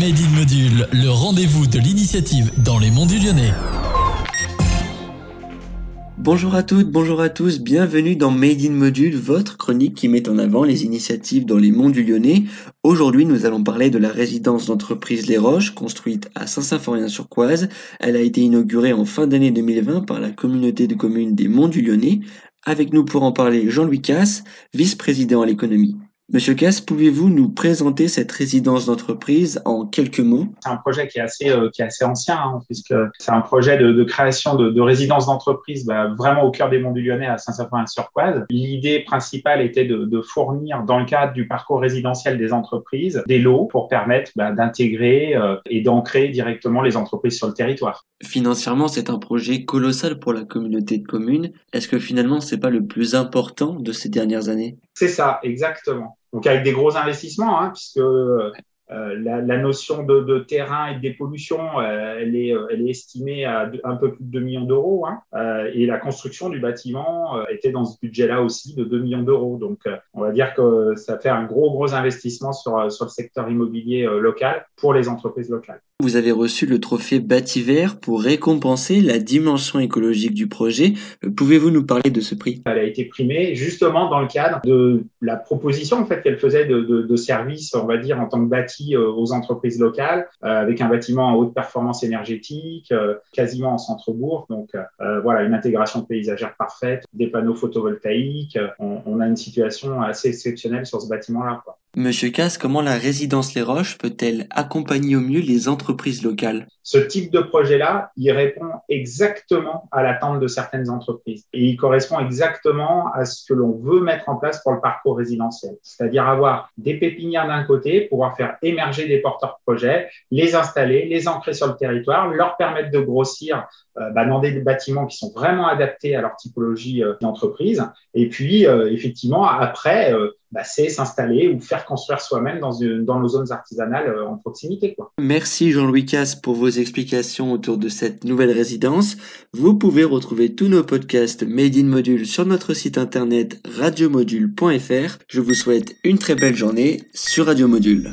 Made in Module, le rendez-vous de l'initiative dans les monts du Lyonnais. Bonjour à toutes, bonjour à tous, bienvenue dans Made in Module, votre chronique qui met en avant les initiatives dans les monts du Lyonnais. Aujourd'hui, nous allons parler de la résidence d'entreprise Les Roches, construite à Saint-Symphorien-sur-Coise. Elle a été inaugurée en fin d'année 2020 par la communauté de communes des monts du Lyonnais. Avec nous pour en parler, Jean-Louis Casse, vice-président à l'économie. Monsieur Casse, pouvez-vous nous présenter cette résidence d'entreprise en quelques mots? C'est un projet qui est assez, euh, qui est assez ancien, hein, puisque c'est un projet de, de création de, de résidence d'entreprise bah, vraiment au cœur des monts du Lyonnais à Saint-Symphorien-sur-Coise. L'idée principale était de, de, fournir, dans le cadre du parcours résidentiel des entreprises, des lots pour permettre bah, d'intégrer euh, et d'ancrer directement les entreprises sur le territoire. Financièrement, c'est un projet colossal pour la communauté de communes. Est-ce que finalement, c'est pas le plus important de ces dernières années? C'est ça, exactement. Donc avec des gros investissements, hein, puisque euh, la, la, notion de, de, terrain et de dépollution, euh, elle, est, euh, elle est estimée à un peu plus de 2 millions d'euros. Hein, et la construction du bâtiment était dans ce budget-là aussi de 2 millions d'euros. Donc on va dire que ça fait un gros, gros investissement sur, sur le secteur immobilier local pour les entreprises locales. Vous avez reçu le trophée Bâti-Vert pour récompenser la dimension écologique du projet. Pouvez-vous nous parler de ce prix? Elle a été primée justement dans le cadre de la proposition en fait qu'elle faisait de, de, de services, on va dire en tant que bâti aux entreprises locales, euh, avec un bâtiment en haute performance énergétique, euh, quasiment en centre-bourg. Donc euh, voilà, une intégration paysagère parfaite, des panneaux photovoltaïques. On, on a une situation assez exceptionnelle sur ce bâtiment-là. Monsieur Casse, comment la résidence Les Roches peut-elle accompagner au mieux les entreprises locales? Ce type de projet-là, il répond exactement à l'attente de certaines entreprises et il correspond exactement à ce que l'on veut mettre en place pour le parcours résidentiel. C'est-à-dire avoir des pépinières d'un côté, pouvoir faire émerger des porteurs de projets, les installer, les ancrer sur le territoire, leur permettre de grossir euh, bah, dans des bâtiments qui sont vraiment adaptés à leur typologie euh, d'entreprise. Et puis, euh, effectivement, après, c'est s'installer ou faire construire soi-même dans, nos zones artisanales en proximité. Merci Jean-Louis Casse pour vos explications autour de cette nouvelle résidence. Vous pouvez retrouver tous nos podcasts Made in Module sur notre site internet radiomodule.fr. Je vous souhaite une très belle journée sur Radio Module.